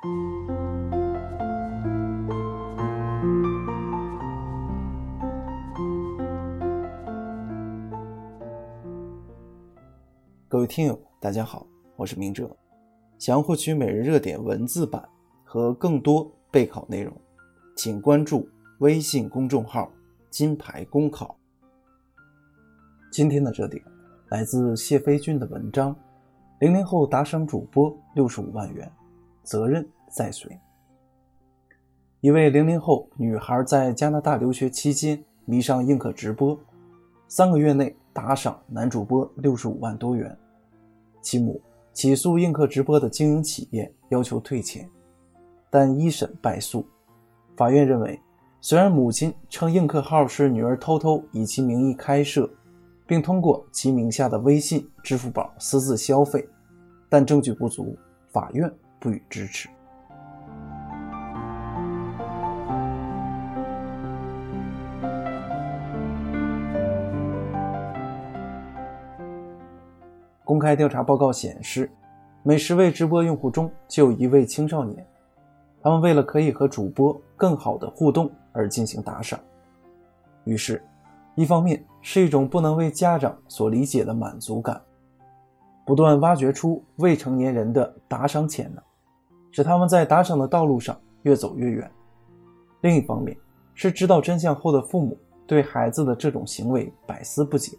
各位听友，大家好，我是明哲。想要获取每日热点文字版和更多备考内容，请关注微信公众号“金牌公考”。今天的热点来自谢飞军的文章：零零后打赏主播六十五万元，责任在谁？一位零零后女孩在加拿大留学期间迷上映客直播，三个月内。打赏男主播六十五万多元，其母起诉映客直播的经营企业，要求退钱，但一审败诉。法院认为，虽然母亲称映客号是女儿偷偷以其名义开设，并通过其名下的微信、支付宝私自消费，但证据不足，法院不予支持。公开调查报告显示，每十位直播用户中就有一位青少年。他们为了可以和主播更好的互动而进行打赏。于是，一方面是一种不能为家长所理解的满足感，不断挖掘出未成年人的打赏潜能，使他们在打赏的道路上越走越远；另一方面是知道真相后的父母对孩子的这种行为百思不解，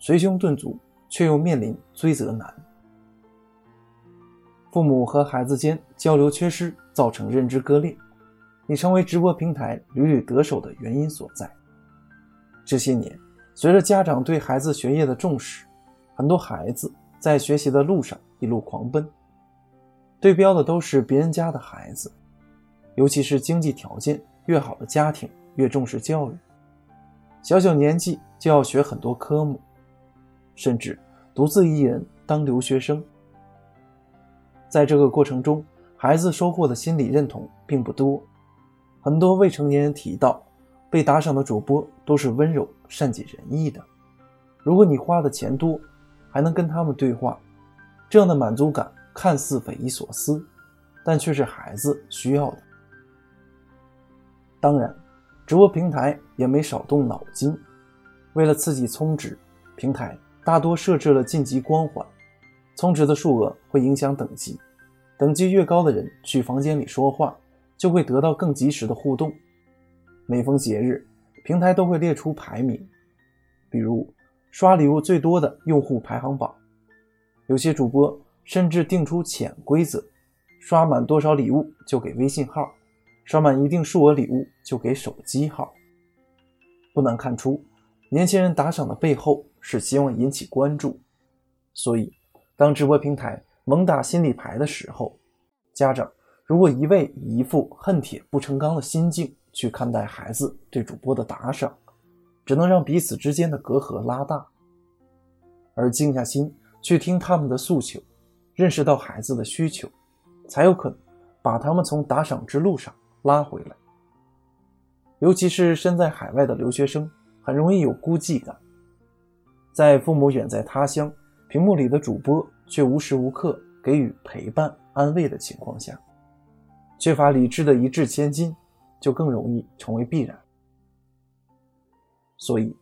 捶胸顿足。却又面临追责难，父母和孩子间交流缺失，造成认知割裂，已成为直播平台屡屡得手的原因所在。这些年，随着家长对孩子学业的重视，很多孩子在学习的路上一路狂奔，对标的都是别人家的孩子，尤其是经济条件越好的家庭越重视教育，小小年纪就要学很多科目。甚至独自一人当留学生，在这个过程中，孩子收获的心理认同并不多。很多未成年人提到，被打赏的主播都是温柔、善解人意的。如果你花的钱多，还能跟他们对话，这样的满足感看似匪夷所思，但却是孩子需要的。当然，直播平台也没少动脑筋，为了刺激充值，平台。大多设置了晋级光环，充值的数额会影响等级，等级越高的人去房间里说话，就会得到更及时的互动。每逢节日，平台都会列出排名，比如刷礼物最多的用户排行榜。有些主播甚至定出潜规则：刷满多少礼物就给微信号，刷满一定数额礼物就给手机号。不难看出，年轻人打赏的背后。是希望引起关注，所以当直播平台猛打心理牌的时候，家长如果一味以一副恨铁不成钢的心境去看待孩子对主播的打赏，只能让彼此之间的隔阂拉大；而静下心去听他们的诉求，认识到孩子的需求，才有可能把他们从打赏之路上拉回来。尤其是身在海外的留学生，很容易有孤寂感。在父母远在他乡，屏幕里的主播却无时无刻给予陪伴安慰的情况下，缺乏理智的一掷千金，就更容易成为必然。所以，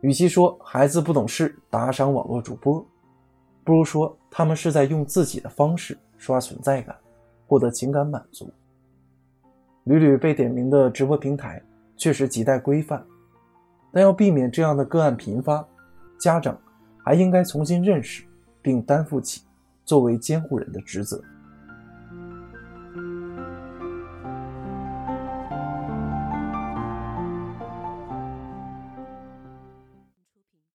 与其说孩子不懂事打赏网络主播，不如说他们是在用自己的方式刷存在感，获得情感满足。屡屡被点名的直播平台确实亟待规范，但要避免这样的个案频发。家长还应该重新认识，并担负起作为监护人的职责。